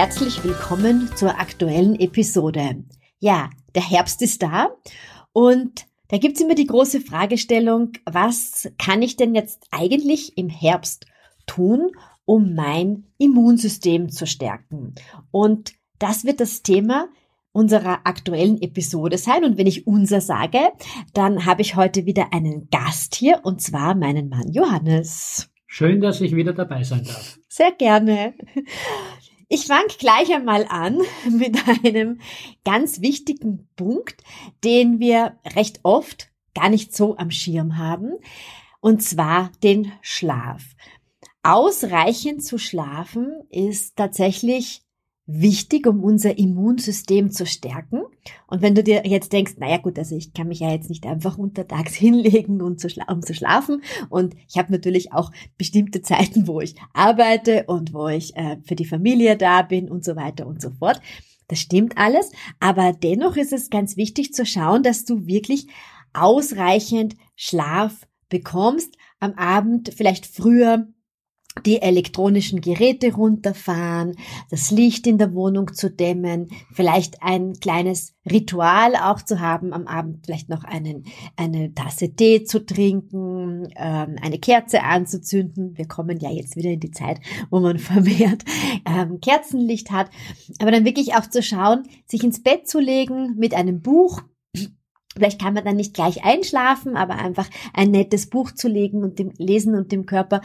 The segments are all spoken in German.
Herzlich willkommen zur aktuellen Episode. Ja, der Herbst ist da und da gibt's immer die große Fragestellung, was kann ich denn jetzt eigentlich im Herbst tun, um mein Immunsystem zu stärken? Und das wird das Thema unserer aktuellen Episode sein. Und wenn ich unser sage, dann habe ich heute wieder einen Gast hier und zwar meinen Mann Johannes. Schön, dass ich wieder dabei sein darf. Sehr gerne. Ich fange gleich einmal an mit einem ganz wichtigen Punkt, den wir recht oft gar nicht so am Schirm haben, und zwar den Schlaf. Ausreichend zu schlafen ist tatsächlich wichtig, um unser Immunsystem zu stärken. Und wenn du dir jetzt denkst, naja gut, also ich kann mich ja jetzt nicht einfach untertags hinlegen, um zu, schlafen. Und ich habe natürlich auch bestimmte Zeiten, wo ich arbeite und wo ich äh, für die Familie da bin und so weiter und so fort. Das stimmt alles. Aber dennoch ist es ganz wichtig zu schauen, dass du wirklich ausreichend Schlaf bekommst am Abend, vielleicht früher die elektronischen Geräte runterfahren, das Licht in der Wohnung zu dämmen, vielleicht ein kleines Ritual auch zu haben, am Abend vielleicht noch einen, eine Tasse Tee zu trinken, ähm, eine Kerze anzuzünden. Wir kommen ja jetzt wieder in die Zeit, wo man vermehrt ähm, Kerzenlicht hat. Aber dann wirklich auch zu schauen, sich ins Bett zu legen mit einem Buch, Vielleicht kann man dann nicht gleich einschlafen, aber einfach ein nettes Buch zu legen und dem Lesen und dem Körper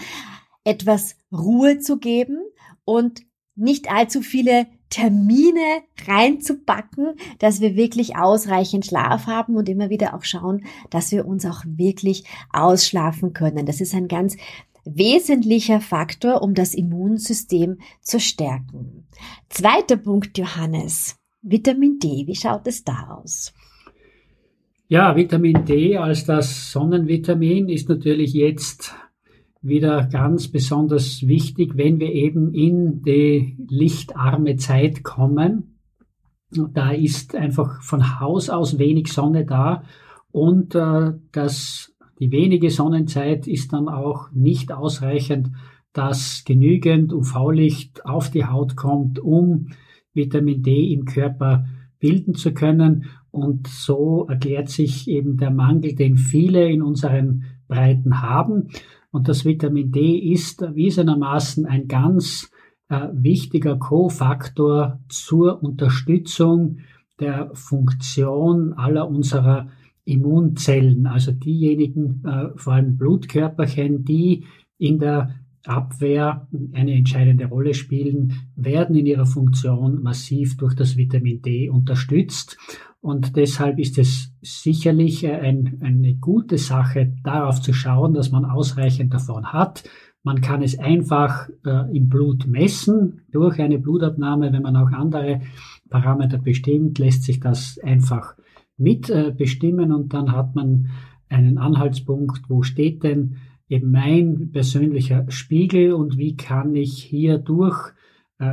etwas Ruhe zu geben und nicht allzu viele Termine reinzupacken, dass wir wirklich ausreichend Schlaf haben und immer wieder auch schauen, dass wir uns auch wirklich ausschlafen können. Das ist ein ganz wesentlicher Faktor, um das Immunsystem zu stärken. Zweiter Punkt, Johannes. Vitamin D, wie schaut es da aus? Ja, Vitamin D als das Sonnenvitamin ist natürlich jetzt wieder ganz besonders wichtig, wenn wir eben in die lichtarme Zeit kommen. Da ist einfach von Haus aus wenig Sonne da und äh, das, die wenige Sonnenzeit ist dann auch nicht ausreichend, dass genügend UV-Licht auf die Haut kommt, um Vitamin D im Körper bilden zu können. Und so erklärt sich eben der Mangel, den viele in unseren Breiten haben. Und das Vitamin D ist erwiesenermaßen ein ganz äh, wichtiger Kofaktor zur Unterstützung der Funktion aller unserer Immunzellen, also diejenigen, äh, vor allem Blutkörperchen, die in der Abwehr eine entscheidende Rolle spielen, werden in ihrer Funktion massiv durch das Vitamin D unterstützt. Und deshalb ist es sicherlich äh, ein, eine gute Sache, darauf zu schauen, dass man ausreichend davon hat. Man kann es einfach äh, im Blut messen durch eine Blutabnahme. Wenn man auch andere Parameter bestimmt, lässt sich das einfach mit äh, und dann hat man einen Anhaltspunkt, wo steht denn eben mein persönlicher Spiegel und wie kann ich hier durch äh,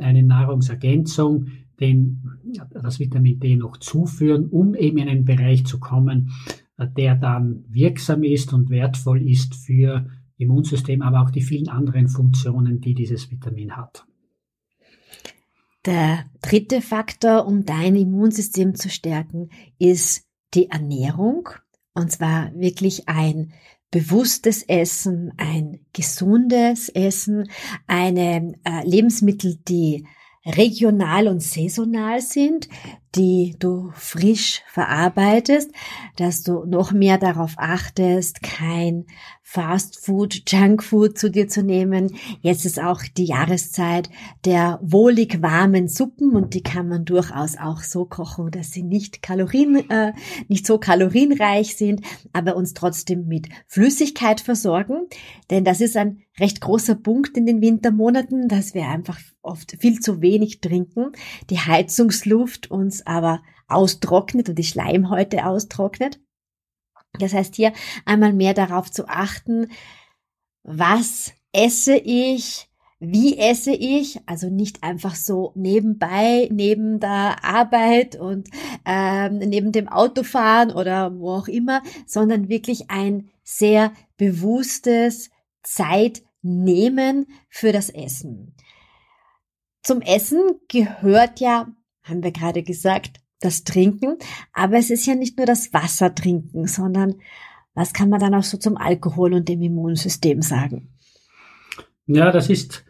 eine Nahrungsergänzung den, das Vitamin D noch zuführen, um eben in einen Bereich zu kommen, äh, der dann wirksam ist und wertvoll ist für Immunsystem, aber auch die vielen anderen Funktionen, die dieses Vitamin hat. Der dritte Faktor, um dein Immunsystem zu stärken, ist die Ernährung. Und zwar wirklich ein bewusstes Essen, ein gesundes Essen, eine äh, Lebensmittel, die regional und saisonal sind, die du frisch verarbeitest, dass du noch mehr darauf achtest, kein Fast Food, Junk Food zu dir zu nehmen. Jetzt ist auch die Jahreszeit der wohlig warmen Suppen und die kann man durchaus auch so kochen, dass sie nicht kalorien, äh, nicht so kalorienreich sind, aber uns trotzdem mit Flüssigkeit versorgen. Denn das ist ein recht großer Punkt in den Wintermonaten, dass wir einfach oft viel zu wenig trinken, die Heizungsluft uns aber austrocknet und die Schleimhäute austrocknet. Das heißt hier einmal mehr darauf zu achten, was esse ich, wie esse ich, also nicht einfach so nebenbei, neben der Arbeit und ähm, neben dem Autofahren oder wo auch immer, sondern wirklich ein sehr bewusstes Zeit nehmen für das Essen. Zum Essen gehört ja, haben wir gerade gesagt, das Trinken, aber es ist ja nicht nur das Wasser trinken, sondern was kann man dann auch so zum Alkohol und dem Immunsystem sagen? Ja, das ist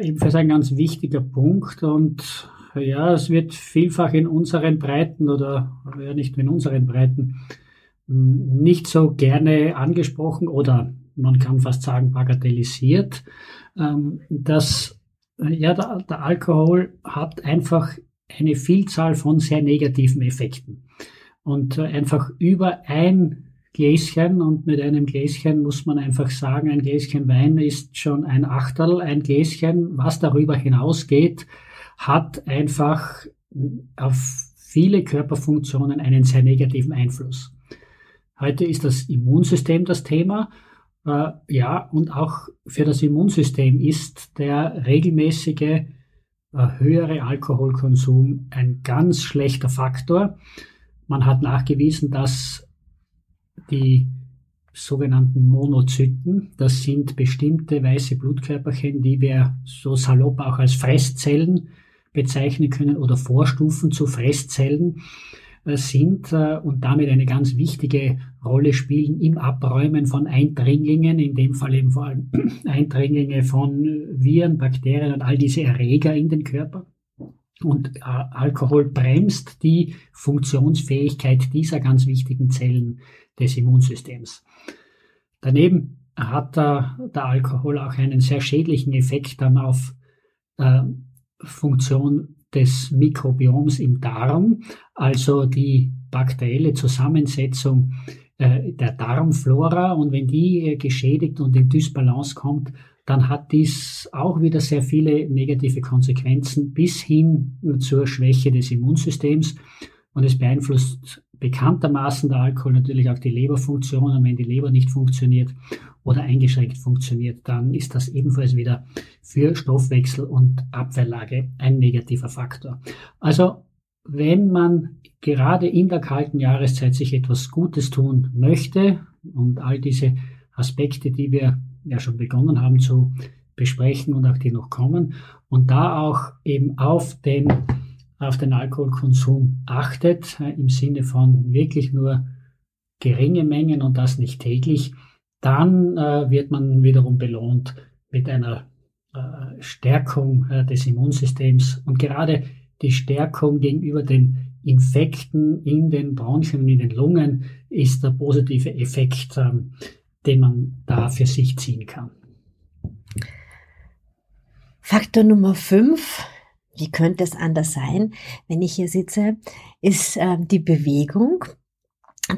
ebenfalls ein ganz wichtiger Punkt und ja, es wird vielfach in unseren Breiten oder ja nicht in unseren Breiten hm, nicht so gerne angesprochen oder man kann fast sagen bagatellisiert, ähm, dass ja, der, der Alkohol hat einfach eine Vielzahl von sehr negativen Effekten. Und äh, einfach über ein Gläschen und mit einem Gläschen muss man einfach sagen, ein Gläschen Wein ist schon ein Achtel. Ein Gläschen, was darüber hinausgeht, hat einfach auf viele Körperfunktionen einen sehr negativen Einfluss. Heute ist das Immunsystem das Thema. Äh, ja, und auch für das Immunsystem ist der regelmäßige äh, höhere Alkoholkonsum ein ganz schlechter Faktor. Man hat nachgewiesen, dass die sogenannten Monozyten. Das sind bestimmte weiße Blutkörperchen, die wir so salopp auch als Fresszellen bezeichnen können oder Vorstufen zu Fresszellen sind äh, und damit eine ganz wichtige Rolle spielen im Abräumen von Eindringlingen, in dem Fall eben vor allem Eindringlinge von Viren, Bakterien und all diese Erreger in den Körper. Und äh, Alkohol bremst die Funktionsfähigkeit dieser ganz wichtigen Zellen des Immunsystems. Daneben hat der, Alkohol auch einen sehr schädlichen Effekt dann auf äh, Funktion des Mikrobioms im Darm, also die bakterielle Zusammensetzung äh, der Darmflora. Und wenn die äh, geschädigt und in Dysbalance kommt, dann hat dies auch wieder sehr viele negative Konsequenzen bis hin zur Schwäche des Immunsystems. Und es beeinflusst bekanntermaßen der Alkohol natürlich auch die Leberfunktion. Und wenn die Leber nicht funktioniert oder eingeschränkt funktioniert, dann ist das ebenfalls wieder für Stoffwechsel und Abwehrlage ein negativer Faktor. Also wenn man gerade in der kalten Jahreszeit sich etwas Gutes tun möchte und all diese Aspekte, die wir ja schon begonnen haben zu besprechen und auch die noch kommen und da auch eben auf den, auf den Alkoholkonsum achtet, äh, im Sinne von wirklich nur geringe Mengen und das nicht täglich, dann äh, wird man wiederum belohnt mit einer äh, Stärkung des Immunsystems und gerade die Stärkung gegenüber den Infekten in den Bronchien und in den Lungen ist der positive Effekt, ähm, den man da für sich ziehen kann. Faktor Nummer 5, wie könnte es anders sein, wenn ich hier sitze, ist äh, die Bewegung.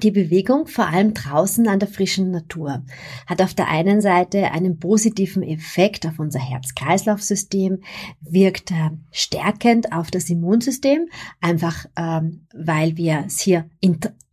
Die Bewegung, vor allem draußen an der frischen Natur, hat auf der einen Seite einen positiven Effekt auf unser Herz-Kreislauf-System, wirkt äh, stärkend auf das Immunsystem, einfach ähm, weil wir es hier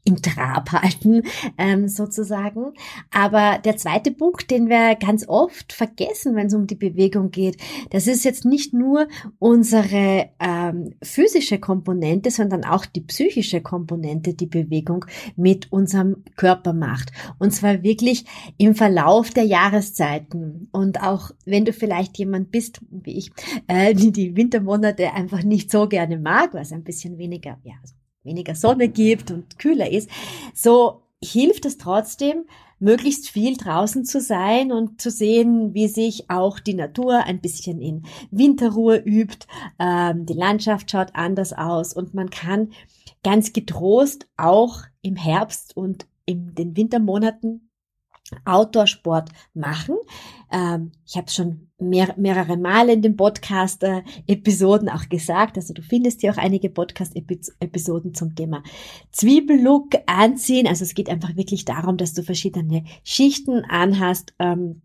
im Trab halten, ähm, sozusagen. Aber der zweite Punkt, den wir ganz oft vergessen, wenn es um die Bewegung geht, das ist jetzt nicht nur unsere ähm, physische Komponente, sondern auch die psychische Komponente, die Bewegung mit unserem Körper macht. Und zwar wirklich im Verlauf der Jahreszeiten. Und auch wenn du vielleicht jemand bist, wie ich, äh, die die Wintermonate einfach nicht so gerne mag, was ein bisschen weniger, ja, weniger Sonne gibt und kühler ist, so hilft es trotzdem, möglichst viel draußen zu sein und zu sehen, wie sich auch die Natur ein bisschen in Winterruhe übt. Ähm, die Landschaft schaut anders aus und man kann ganz getrost auch im Herbst und in den Wintermonaten Outdoor-Sport machen. Ähm, ich habe schon mehr, mehrere Male in den Podcast-Episoden auch gesagt. Also du findest hier auch einige Podcast-Episoden zum Thema Zwiebellook anziehen. Also es geht einfach wirklich darum, dass du verschiedene Schichten anhast. Ähm,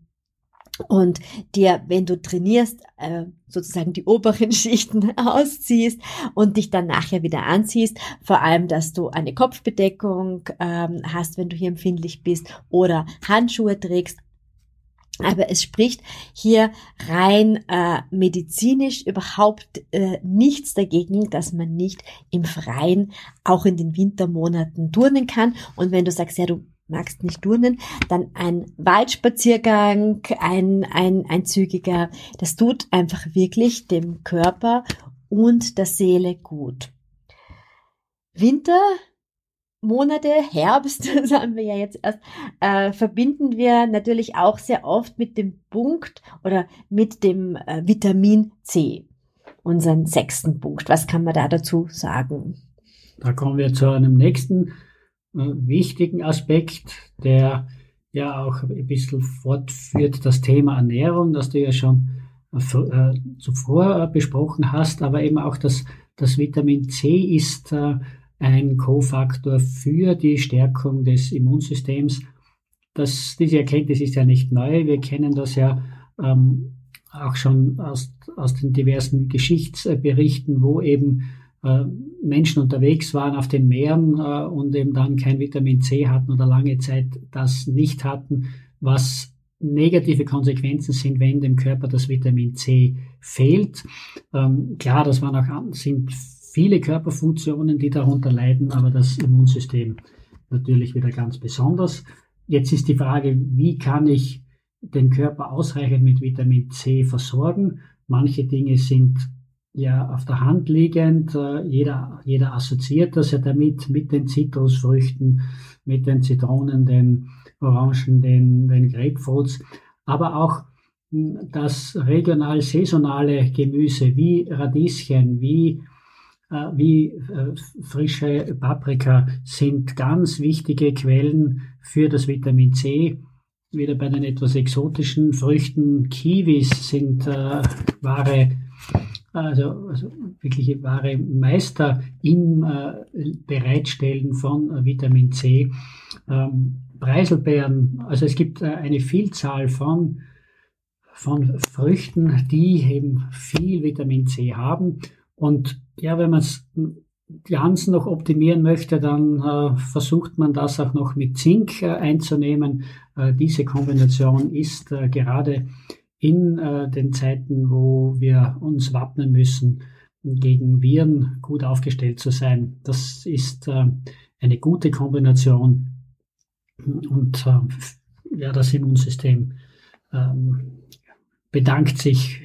und dir, wenn du trainierst, äh, sozusagen die oberen Schichten ausziehst und dich dann nachher wieder anziehst. Vor allem, dass du eine Kopfbedeckung ähm, hast, wenn du hier empfindlich bist oder Handschuhe trägst. Aber es spricht hier rein äh, medizinisch überhaupt äh, nichts dagegen, dass man nicht im Freien auch in den Wintermonaten turnen kann. Und wenn du sagst, ja, du magst nicht turnen, dann ein Waldspaziergang, ein, ein, ein zügiger, das tut einfach wirklich dem Körper und der Seele gut. Winter, Monate, Herbst, das haben wir ja jetzt erst, äh, verbinden wir natürlich auch sehr oft mit dem Punkt oder mit dem äh, Vitamin C, unseren sechsten Punkt. Was kann man da dazu sagen? Da kommen wir zu einem nächsten äh, wichtigen Aspekt, der ja auch ein bisschen fortführt, das Thema Ernährung, das du ja schon äh, zuvor besprochen hast, aber eben auch das, das Vitamin C ist äh, ein Kofaktor für die Stärkung des Immunsystems. Das, diese Erkenntnis ist ja nicht neu. Wir kennen das ja ähm, auch schon aus, aus den diversen Geschichtsberichten, wo eben äh, Menschen unterwegs waren auf den Meeren äh, und eben dann kein Vitamin C hatten oder lange Zeit das nicht hatten, was negative Konsequenzen sind, wenn dem Körper das Vitamin C fehlt. Ähm, klar, das waren auch, sind viele Körperfunktionen, die darunter leiden, aber das Immunsystem natürlich wieder ganz besonders. Jetzt ist die Frage, wie kann ich den Körper ausreichend mit Vitamin C versorgen? Manche Dinge sind ja auf der Hand liegend. Äh, jeder, jeder assoziiert das ja damit, mit den Zitrusfrüchten, mit den Zitronen, den Orangen, den, den Grapefruits, aber auch hm, das regional saisonale Gemüse wie Radieschen, wie, wie äh, frische Paprika sind ganz wichtige Quellen für das Vitamin C. Wieder bei den etwas exotischen Früchten, Kiwis sind äh, wahre also, also wirkliche wahre Meister im äh, Bereitstellen von äh, Vitamin C. Ähm, Preiselbeeren, also es gibt äh, eine Vielzahl von, von Früchten, die eben viel Vitamin C haben. Und ja, wenn man es ganz noch optimieren möchte, dann äh, versucht man das auch noch mit Zink äh, einzunehmen. Äh, diese Kombination ist äh, gerade in äh, den Zeiten, wo wir uns wappnen müssen, gegen Viren gut aufgestellt zu sein. Das ist äh, eine gute Kombination und ja, das Immunsystem ähm, bedankt sich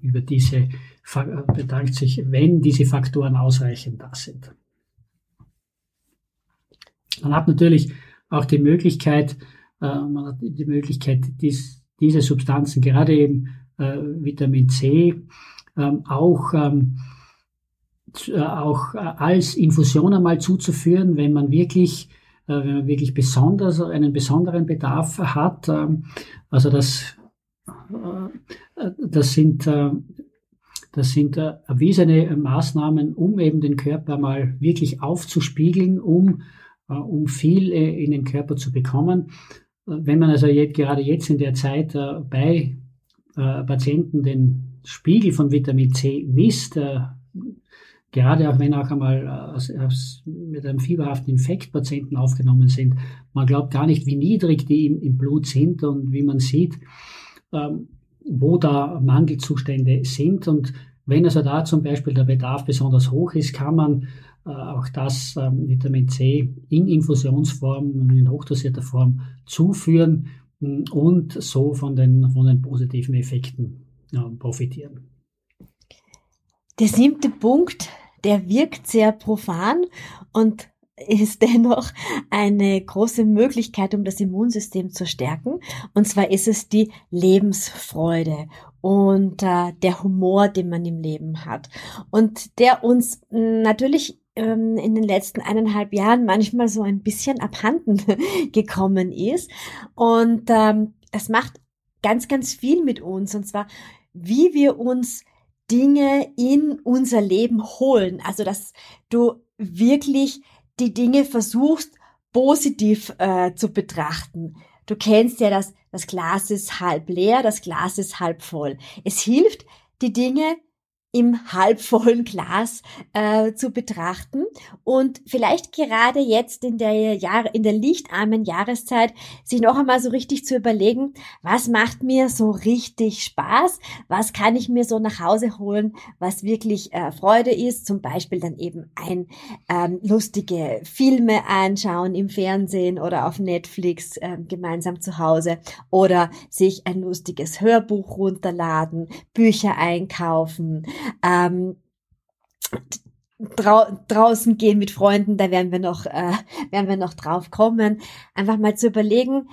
über diese, bedankt sich, wenn diese Faktoren ausreichend da sind. Man hat natürlich auch die Möglichkeit, äh, man hat die Möglichkeit, dies, diese Substanzen, gerade eben äh, Vitamin C, ähm, auch, ähm, äh, auch äh, als Infusion einmal zuzuführen, wenn man wirklich, äh, wenn man wirklich besonders einen besonderen Bedarf hat. Ähm, also das, äh, das sind das sind erwiesene Maßnahmen, um eben den Körper mal wirklich aufzuspiegeln, um, um viel in den Körper zu bekommen. Wenn man also jetzt, gerade jetzt in der Zeit äh, bei äh, Patienten den Spiegel von Vitamin C misst, äh, gerade auch wenn auch einmal mit einem fieberhaften Infekt Patienten aufgenommen sind, man glaubt gar nicht, wie niedrig die im, im Blut sind und wie man sieht, ähm, wo da Mangelzustände sind. Und wenn also da zum Beispiel der Bedarf besonders hoch ist, kann man äh, auch das ähm, Vitamin C in Infusionsform in hochdosierter Form zuführen mm, und so von den, von den positiven Effekten profitieren. Der siebte Punkt, der wirkt sehr profan und ist dennoch eine große Möglichkeit, um das Immunsystem zu stärken. Und zwar ist es die Lebensfreude und äh, der Humor, den man im Leben hat. Und der uns natürlich ähm, in den letzten eineinhalb Jahren manchmal so ein bisschen abhanden gekommen ist. Und ähm, das macht ganz, ganz viel mit uns. Und zwar, wie wir uns Dinge in unser Leben holen. Also, dass du wirklich die Dinge versuchst, positiv äh, zu betrachten. du kennst ja das, das Glas ist halb leer, das Glas ist halb voll. Es hilft, die Dinge im halbvollen Glas äh, zu betrachten. Und vielleicht gerade jetzt in der Jahr in der lichtarmen Jahreszeit sich noch einmal so richtig zu überlegen, was macht mir so richtig Spaß, was kann ich mir so nach Hause holen, was wirklich äh, Freude ist, zum Beispiel dann eben ein ähm, lustige Filme anschauen im Fernsehen oder auf Netflix äh, gemeinsam zu Hause oder sich ein lustiges Hörbuch runterladen, Bücher einkaufen ähm, drau draußen gehen mit Freunden, da werden wir noch, äh, werden wir noch drauf kommen. Einfach mal zu überlegen,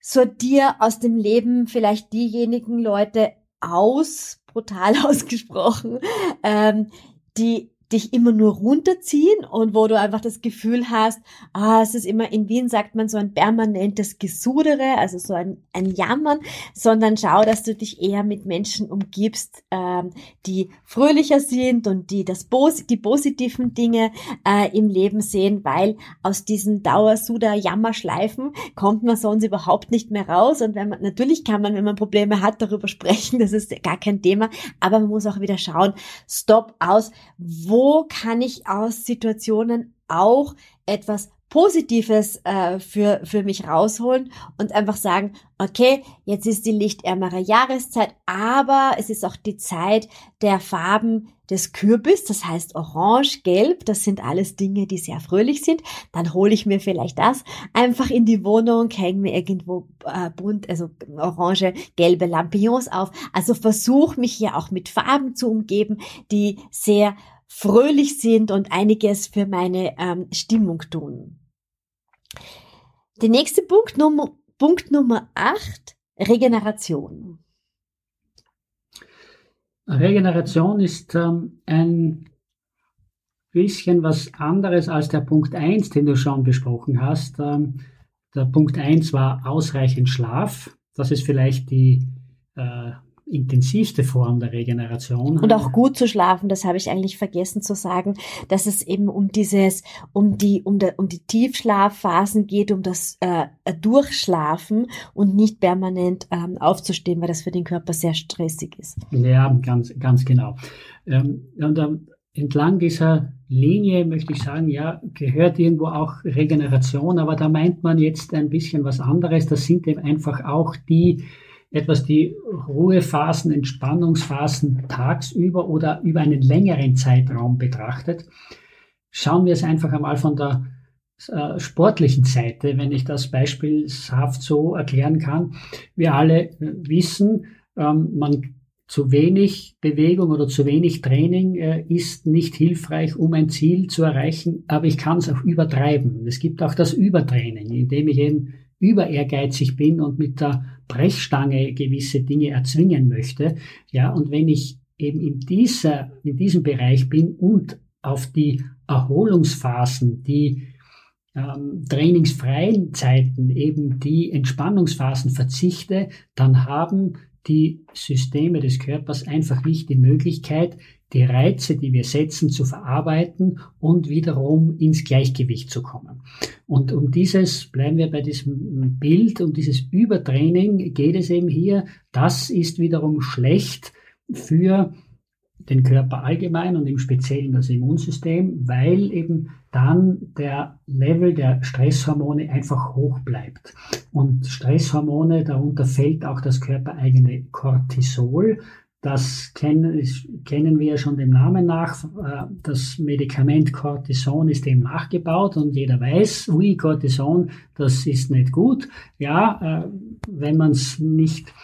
sortier aus dem Leben vielleicht diejenigen Leute aus, brutal ausgesprochen, ähm, die dich immer nur runterziehen und wo du einfach das Gefühl hast, ah, es ist immer, in Wien sagt man so ein permanentes Gesudere, also so ein, ein Jammern, sondern schau, dass du dich eher mit Menschen umgibst, ähm, die fröhlicher sind und die das die positiven Dinge äh, im Leben sehen, weil aus diesen Dauersuder-Jammerschleifen kommt man sonst überhaupt nicht mehr raus. Und wenn man, natürlich kann man, wenn man Probleme hat, darüber sprechen, das ist gar kein Thema, aber man muss auch wieder schauen, stopp aus, wo wo kann ich aus Situationen auch etwas Positives äh, für, für mich rausholen und einfach sagen, okay, jetzt ist die lichtärmere Jahreszeit, aber es ist auch die Zeit der Farben des Kürbis, das heißt Orange, Gelb, das sind alles Dinge, die sehr fröhlich sind. Dann hole ich mir vielleicht das einfach in die Wohnung, hänge mir irgendwo äh, bunt, also orange, gelbe Lampions auf. Also versuch mich hier auch mit Farben zu umgeben, die sehr fröhlich sind und einiges für meine ähm, Stimmung tun. Der nächste Punkt, Nummer, Punkt Nummer 8, Regeneration. Regeneration ist ähm, ein bisschen was anderes als der Punkt 1, den du schon besprochen hast. Ähm, der Punkt 1 war ausreichend Schlaf. Das ist vielleicht die äh, intensivste Form der Regeneration. Und auch gut zu schlafen, das habe ich eigentlich vergessen zu sagen, dass es eben um dieses, um die, um, der, um die Tiefschlafphasen geht, um das äh, Durchschlafen und nicht permanent ähm, aufzustehen, weil das für den Körper sehr stressig ist. Ja, ganz, ganz genau. Ähm, und ähm, entlang dieser Linie möchte ich sagen, ja, gehört irgendwo auch Regeneration, aber da meint man jetzt ein bisschen was anderes. Das sind eben einfach auch die etwas die Ruhephasen, Entspannungsphasen tagsüber oder über einen längeren Zeitraum betrachtet. Schauen wir es einfach einmal von der äh, sportlichen Seite, wenn ich das beispielshaft so erklären kann. Wir alle äh, wissen, ähm, man zu wenig Bewegung oder zu wenig Training äh, ist nicht hilfreich, um ein Ziel zu erreichen, aber ich kann es auch übertreiben. Es gibt auch das Übertraining, indem ich eben über ehrgeizig bin und mit der Brechstange gewisse Dinge erzwingen möchte. Ja, und wenn ich eben in dieser, in diesem Bereich bin und auf die Erholungsphasen, die ähm, trainingsfreien Zeiten, eben die Entspannungsphasen verzichte, dann haben die Systeme des Körpers einfach nicht die Möglichkeit, die Reize, die wir setzen, zu verarbeiten und wiederum ins Gleichgewicht zu kommen. Und um dieses, bleiben wir bei diesem Bild, um dieses Übertraining geht es eben hier. Das ist wiederum schlecht für den Körper allgemein und im Speziellen das Immunsystem, weil eben dann der Level der Stresshormone einfach hoch bleibt. Und Stresshormone, darunter fällt auch das körpereigene Cortisol, das kennen, kennen wir schon dem Namen nach. Äh, das Medikament Cortison ist dem nachgebaut und jeder weiß, ui, Cortison, das ist nicht gut. Ja, äh, wenn man es nicht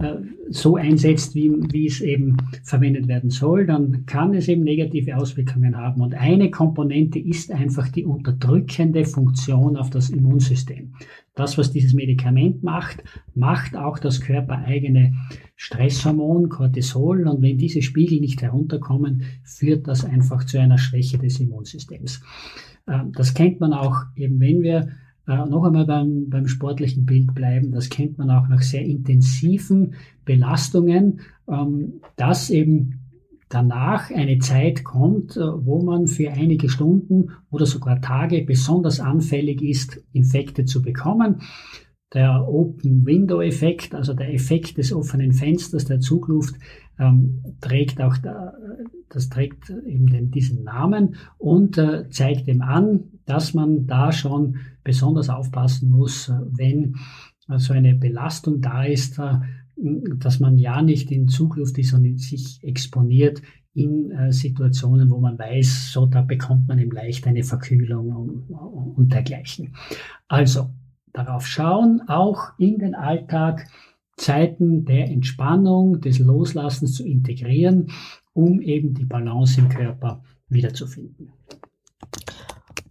äh, so einsetzt, wie, wie es eben verwendet werden soll, dann kann es eben negative Auswirkungen haben. Und eine Komponente ist einfach die unterdrückende Funktion auf das Immunsystem. Das, was dieses Medikament macht, macht auch das körpereigene Stresshormon Cortisol. Und wenn diese Spiegel nicht herunterkommen, führt das einfach zu einer Schwäche des Immunsystems. Ähm, das kennt man auch eben, wenn wir äh, noch einmal beim, beim sportlichen Bild bleiben, das kennt man auch nach sehr intensiven Belastungen, ähm, dass eben danach eine Zeit kommt, äh, wo man für einige Stunden oder sogar Tage besonders anfällig ist, Infekte zu bekommen. der Open Window Effekt, also der Effekt des offenen Fensters der Zugluft, ähm, trägt auch da, das trägt eben den, diesen Namen und äh, zeigt dem an, dass man da schon besonders aufpassen muss, äh, wenn äh, so eine Belastung da ist, dass man ja nicht in Zugluft ist und sich exponiert in äh, Situationen, wo man weiß, so da bekommt man eben leicht eine Verkühlung und, und dergleichen. Also darauf schauen, auch in den Alltag Zeiten der Entspannung, des Loslassens zu integrieren, um eben die Balance im Körper wiederzufinden.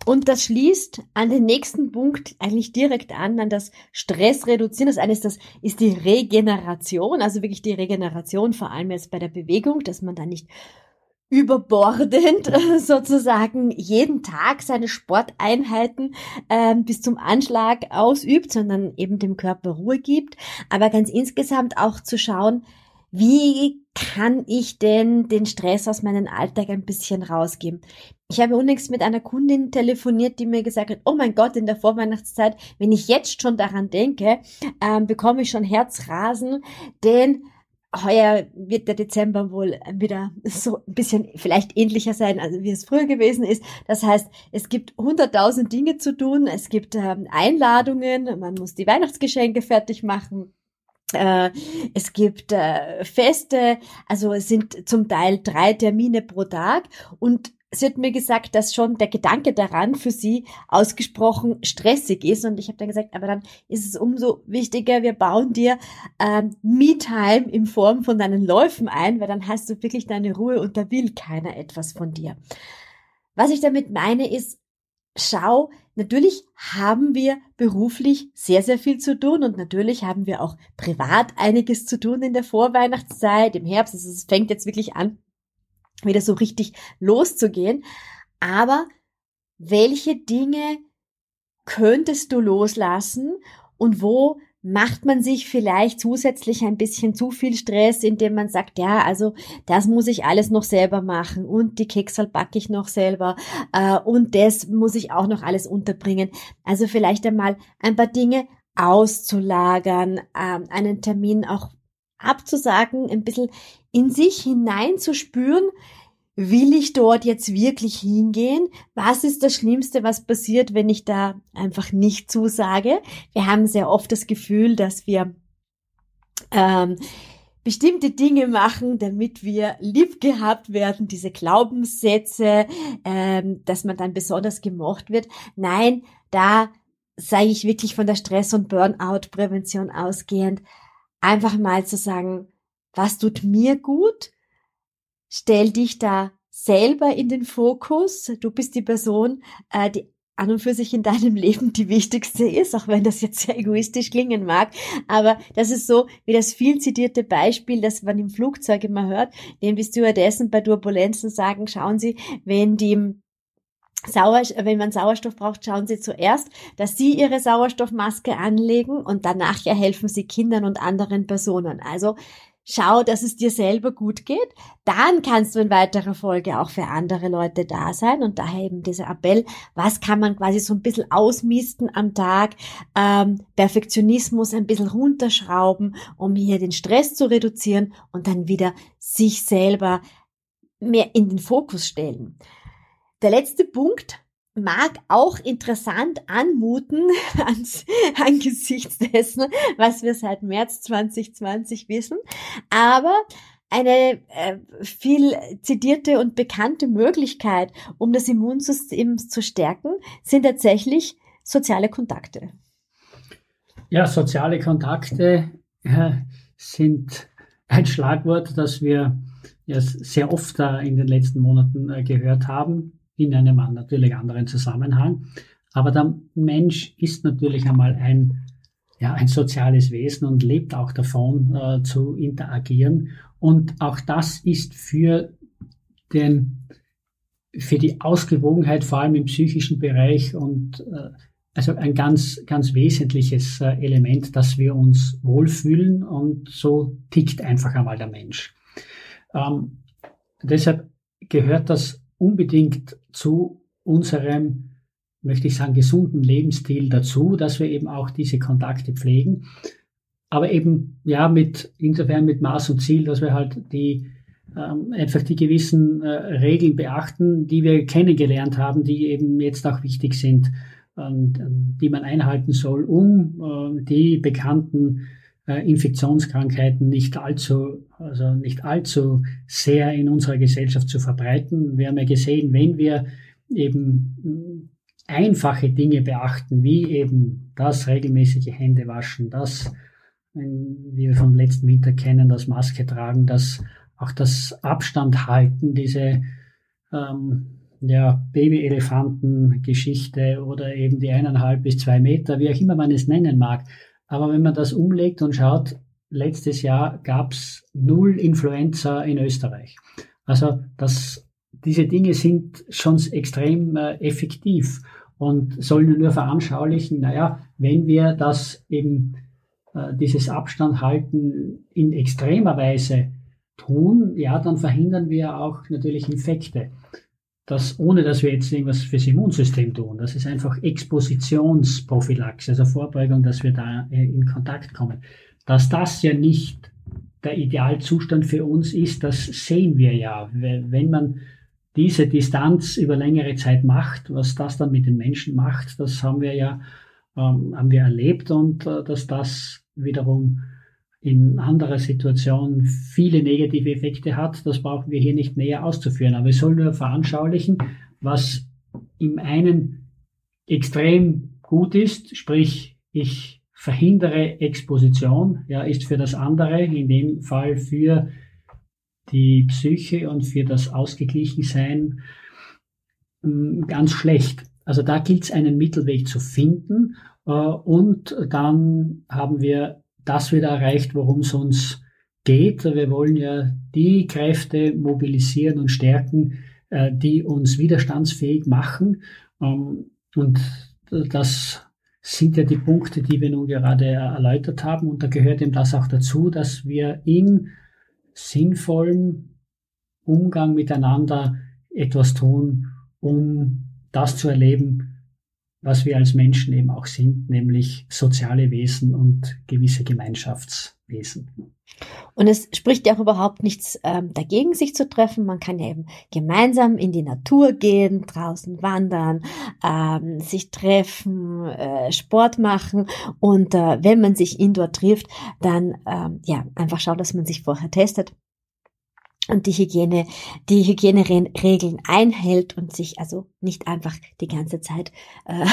Und das schließt an den nächsten Punkt eigentlich direkt an, an das Stress reduzieren. Das eine ist, das ist die Regeneration, also wirklich die Regeneration, vor allem jetzt bei der Bewegung, dass man da nicht überbordend sozusagen jeden Tag seine Sporteinheiten äh, bis zum Anschlag ausübt, sondern eben dem Körper Ruhe gibt. Aber ganz insgesamt auch zu schauen, wie kann ich denn den Stress aus meinem Alltag ein bisschen rausgeben? Ich habe unlängst mit einer Kundin telefoniert, die mir gesagt hat, oh mein Gott, in der Vorweihnachtszeit, wenn ich jetzt schon daran denke, ähm, bekomme ich schon Herzrasen, denn heuer wird der Dezember wohl wieder so ein bisschen vielleicht ähnlicher sein, also wie es früher gewesen ist. Das heißt, es gibt hunderttausend Dinge zu tun, es gibt ähm, Einladungen, man muss die Weihnachtsgeschenke fertig machen. Äh, es gibt äh, Feste, also es sind zum Teil drei Termine pro Tag und es wird mir gesagt, dass schon der Gedanke daran für sie ausgesprochen stressig ist. Und ich habe dann gesagt, aber dann ist es umso wichtiger, wir bauen dir ähm, Me-Time in Form von deinen Läufen ein, weil dann hast du wirklich deine Ruhe und da will keiner etwas von dir. Was ich damit meine ist, schau, natürlich haben wir beruflich sehr, sehr viel zu tun und natürlich haben wir auch privat einiges zu tun in der Vorweihnachtszeit, im Herbst. Also es fängt jetzt wirklich an, wieder so richtig loszugehen. Aber welche Dinge könntest du loslassen und wo macht man sich vielleicht zusätzlich ein bisschen zu viel Stress, indem man sagt, ja, also das muss ich alles noch selber machen und die Keksal backe ich noch selber äh, und das muss ich auch noch alles unterbringen. Also vielleicht einmal ein paar Dinge auszulagern, äh, einen Termin auch abzusagen, ein bisschen in sich hineinzuspüren, will ich dort jetzt wirklich hingehen? Was ist das Schlimmste, was passiert, wenn ich da einfach nicht zusage? Wir haben sehr oft das Gefühl, dass wir ähm, bestimmte Dinge machen, damit wir lieb gehabt werden, diese Glaubenssätze, ähm, dass man dann besonders gemocht wird. Nein, da sage ich wirklich von der Stress- und Burnout-Prävention ausgehend, einfach mal zu sagen, was tut mir gut? Stell dich da selber in den Fokus. Du bist die Person, äh, die an und für sich in deinem Leben die wichtigste ist, auch wenn das jetzt sehr egoistisch klingen mag. Aber das ist so wie das viel zitierte Beispiel, das man im Flugzeug immer hört, dem die Stewardessen bei Turbulenzen sagen, schauen Sie, wenn die Sauer, wenn man Sauerstoff braucht, schauen Sie zuerst, dass Sie Ihre Sauerstoffmaske anlegen und danach ja helfen Sie Kindern und anderen Personen. Also schau, dass es dir selber gut geht. Dann kannst du in weiterer Folge auch für andere Leute da sein und daher eben dieser Appell, was kann man quasi so ein bisschen ausmisten am Tag, ähm, Perfektionismus ein bisschen runterschrauben, um hier den Stress zu reduzieren und dann wieder sich selber mehr in den Fokus stellen. Der letzte Punkt mag auch interessant anmuten angesichts dessen, was wir seit März 2020 wissen. Aber eine äh, viel zitierte und bekannte Möglichkeit, um das Immunsystem zu stärken, sind tatsächlich soziale Kontakte. Ja, soziale Kontakte äh, sind ein Schlagwort, das wir sehr oft äh, in den letzten Monaten äh, gehört haben in einem natürlich anderen Zusammenhang. Aber der Mensch ist natürlich einmal ein, ja, ein soziales Wesen und lebt auch davon, äh, zu interagieren. Und auch das ist für den, für die Ausgewogenheit, vor allem im psychischen Bereich und äh, also ein ganz, ganz wesentliches äh, Element, dass wir uns wohlfühlen und so tickt einfach einmal der Mensch. Ähm, deshalb gehört das unbedingt zu unserem möchte ich sagen, gesunden Lebensstil dazu, dass wir eben auch diese Kontakte pflegen. Aber eben, ja, mit, insofern mit Maß und Ziel, dass wir halt die, ähm, einfach die gewissen äh, Regeln beachten, die wir kennengelernt haben, die eben jetzt auch wichtig sind, und, die man einhalten soll, um äh, die bekannten Infektionskrankheiten nicht allzu, also nicht allzu sehr in unserer Gesellschaft zu verbreiten. Wir haben ja gesehen, wenn wir eben einfache Dinge beachten, wie eben das regelmäßige Händewaschen, das, wie wir vom letzten Winter kennen, das Maske tragen, das auch das Abstand halten, diese ähm, ja, Babyelefanten-Geschichte oder eben die eineinhalb bis zwei Meter, wie auch immer man es nennen mag. Aber wenn man das umlegt und schaut, letztes Jahr gab es null Influenza in Österreich. Also das, diese Dinge sind schon extrem äh, effektiv und sollen nur veranschaulichen, naja, wenn wir das eben, äh, dieses Abstand halten in extremer Weise tun, ja, dann verhindern wir auch natürlich Infekte. Das, ohne dass wir jetzt irgendwas fürs Immunsystem tun. Das ist einfach Expositionsprophylaxe, also Vorbeugung, dass wir da äh, in Kontakt kommen. Dass das ja nicht der Idealzustand für uns ist, das sehen wir ja. Wenn man diese Distanz über längere Zeit macht, was das dann mit den Menschen macht, das haben wir ja ähm, haben wir erlebt und äh, dass das wiederum in anderer Situation viele negative Effekte hat, das brauchen wir hier nicht näher auszuführen. Aber es soll nur veranschaulichen, was im einen extrem gut ist, sprich ich verhindere Exposition, ja, ist für das andere, in dem Fall für die Psyche und für das Ausgeglichensein hm, ganz schlecht. Also da gilt es einen Mittelweg zu finden äh, und dann haben wir das wieder erreicht, worum es uns geht. Wir wollen ja die Kräfte mobilisieren und stärken, äh, die uns widerstandsfähig machen. Ähm, und das sind ja die Punkte, die wir nun gerade erläutert haben. Und da gehört eben das auch dazu, dass wir in sinnvollem Umgang miteinander etwas tun, um das zu erleben, was wir als Menschen eben auch sind, nämlich soziale Wesen und gewisse Gemeinschaftswesen. Und es spricht ja auch überhaupt nichts ähm, dagegen, sich zu treffen. Man kann ja eben gemeinsam in die Natur gehen, draußen wandern, ähm, sich treffen, äh, Sport machen. Und äh, wenn man sich indoor trifft, dann ähm, ja einfach schauen, dass man sich vorher testet und die Hygiene, die Hygieneregeln einhält und sich also nicht einfach die ganze Zeit äh,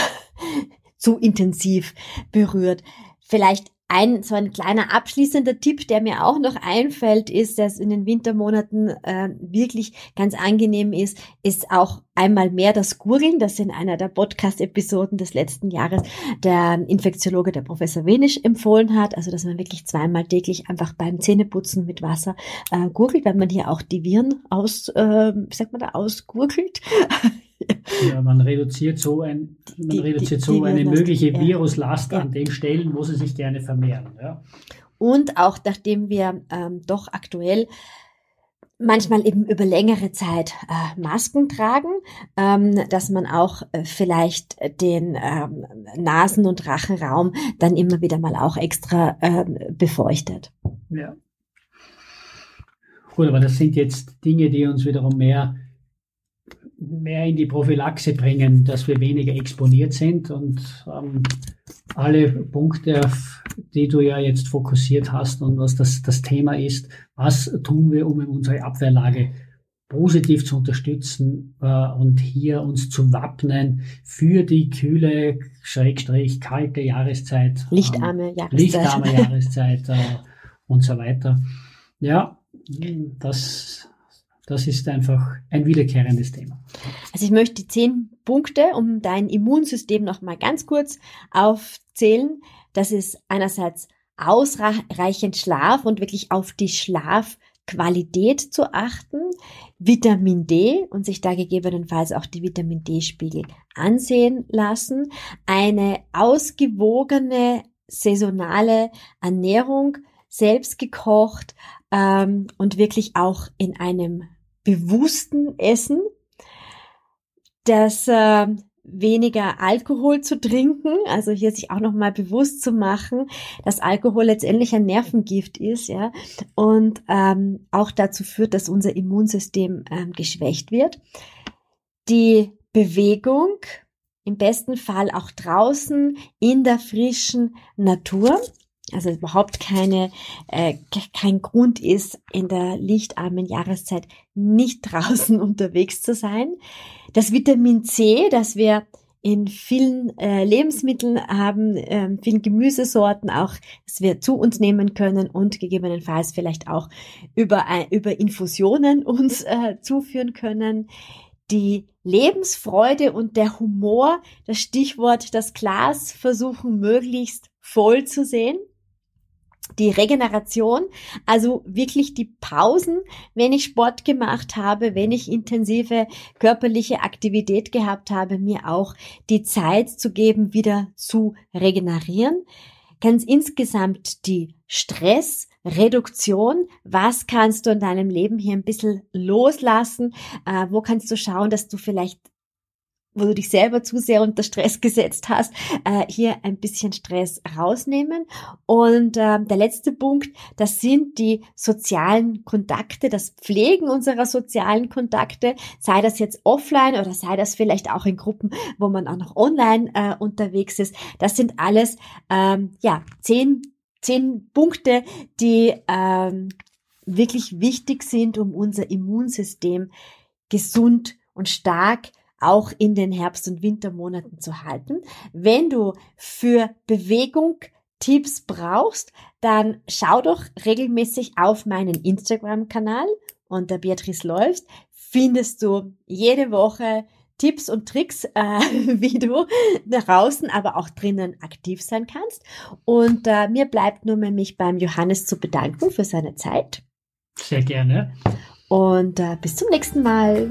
zu intensiv berührt. Vielleicht ein so ein kleiner abschließender Tipp, der mir auch noch einfällt, ist, dass in den Wintermonaten äh, wirklich ganz angenehm ist, ist auch einmal mehr das Gurgeln, das in einer der Podcast-Episoden des letzten Jahres der Infektiologe, der Professor Wenisch, empfohlen hat. Also, dass man wirklich zweimal täglich einfach beim Zähneputzen mit Wasser äh, gurgelt, weil man hier auch die Viren aus, äh, wie sagt man da, ausgurgelt. Ja, man reduziert so, ein, man die, reduziert die, so die eine mögliche ja. Viruslast ja. an den Stellen, wo sie sich gerne vermehren. Ja. Und auch nachdem wir ähm, doch aktuell manchmal eben über längere Zeit äh, Masken tragen, ähm, dass man auch äh, vielleicht den ähm, Nasen- und Rachenraum dann immer wieder mal auch extra äh, befeuchtet. Ja. Gut, aber das sind jetzt Dinge, die uns wiederum mehr mehr in die Prophylaxe bringen, dass wir weniger exponiert sind und ähm, alle Punkte, auf die du ja jetzt fokussiert hast und was das, das Thema ist, was tun wir, um unsere Abwehrlage positiv zu unterstützen äh, und hier uns zu wappnen für die kühle, schrägstrich kalte Jahreszeit. Lichtarme Jahreszeit. Lichtarme Jahreszeit äh, und so weiter. Ja, das das ist einfach ein wiederkehrendes Thema. Also ich möchte die zehn Punkte, um dein Immunsystem noch mal ganz kurz aufzählen. Das ist einerseits ausreichend Schlaf und wirklich auf die Schlafqualität zu achten, Vitamin D und sich da gegebenenfalls auch die Vitamin D-Spiegel ansehen lassen, eine ausgewogene saisonale Ernährung, selbst gekocht ähm, und wirklich auch in einem bewussten Essen, das äh, weniger Alkohol zu trinken, also hier sich auch nochmal bewusst zu machen, dass Alkohol letztendlich ein Nervengift ist, ja, und ähm, auch dazu führt, dass unser Immunsystem ähm, geschwächt wird. Die Bewegung, im besten Fall auch draußen in der frischen Natur, also überhaupt keine, äh, kein Grund ist, in der lichtarmen Jahreszeit nicht draußen unterwegs zu sein. Das Vitamin C, das wir in vielen äh, Lebensmitteln haben, äh, vielen Gemüsesorten auch, dass wir zu uns nehmen können und gegebenenfalls vielleicht auch über, über Infusionen uns äh, zuführen können. Die Lebensfreude und der Humor, das Stichwort, das Glas versuchen möglichst voll zu sehen die Regeneration, also wirklich die Pausen, wenn ich Sport gemacht habe, wenn ich intensive körperliche Aktivität gehabt habe, mir auch die Zeit zu geben, wieder zu regenerieren. Ganz insgesamt die Stressreduktion. Was kannst du in deinem Leben hier ein bisschen loslassen? Äh, wo kannst du schauen, dass du vielleicht wo du dich selber zu sehr unter Stress gesetzt hast, äh, hier ein bisschen Stress rausnehmen. Und äh, der letzte Punkt, das sind die sozialen Kontakte, das Pflegen unserer sozialen Kontakte, sei das jetzt offline oder sei das vielleicht auch in Gruppen, wo man auch noch online äh, unterwegs ist. Das sind alles ähm, ja zehn zehn Punkte, die ähm, wirklich wichtig sind, um unser Immunsystem gesund und stark auch in den Herbst- und Wintermonaten zu halten. Wenn du für Bewegung Tipps brauchst, dann schau doch regelmäßig auf meinen Instagram-Kanal unter Beatrice läufst. Findest du jede Woche Tipps und Tricks, äh, wie du draußen, aber auch drinnen aktiv sein kannst. Und äh, mir bleibt nur mehr mich beim Johannes zu bedanken für seine Zeit. Sehr gerne. Und äh, bis zum nächsten Mal.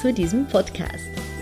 zu diesem Podcast.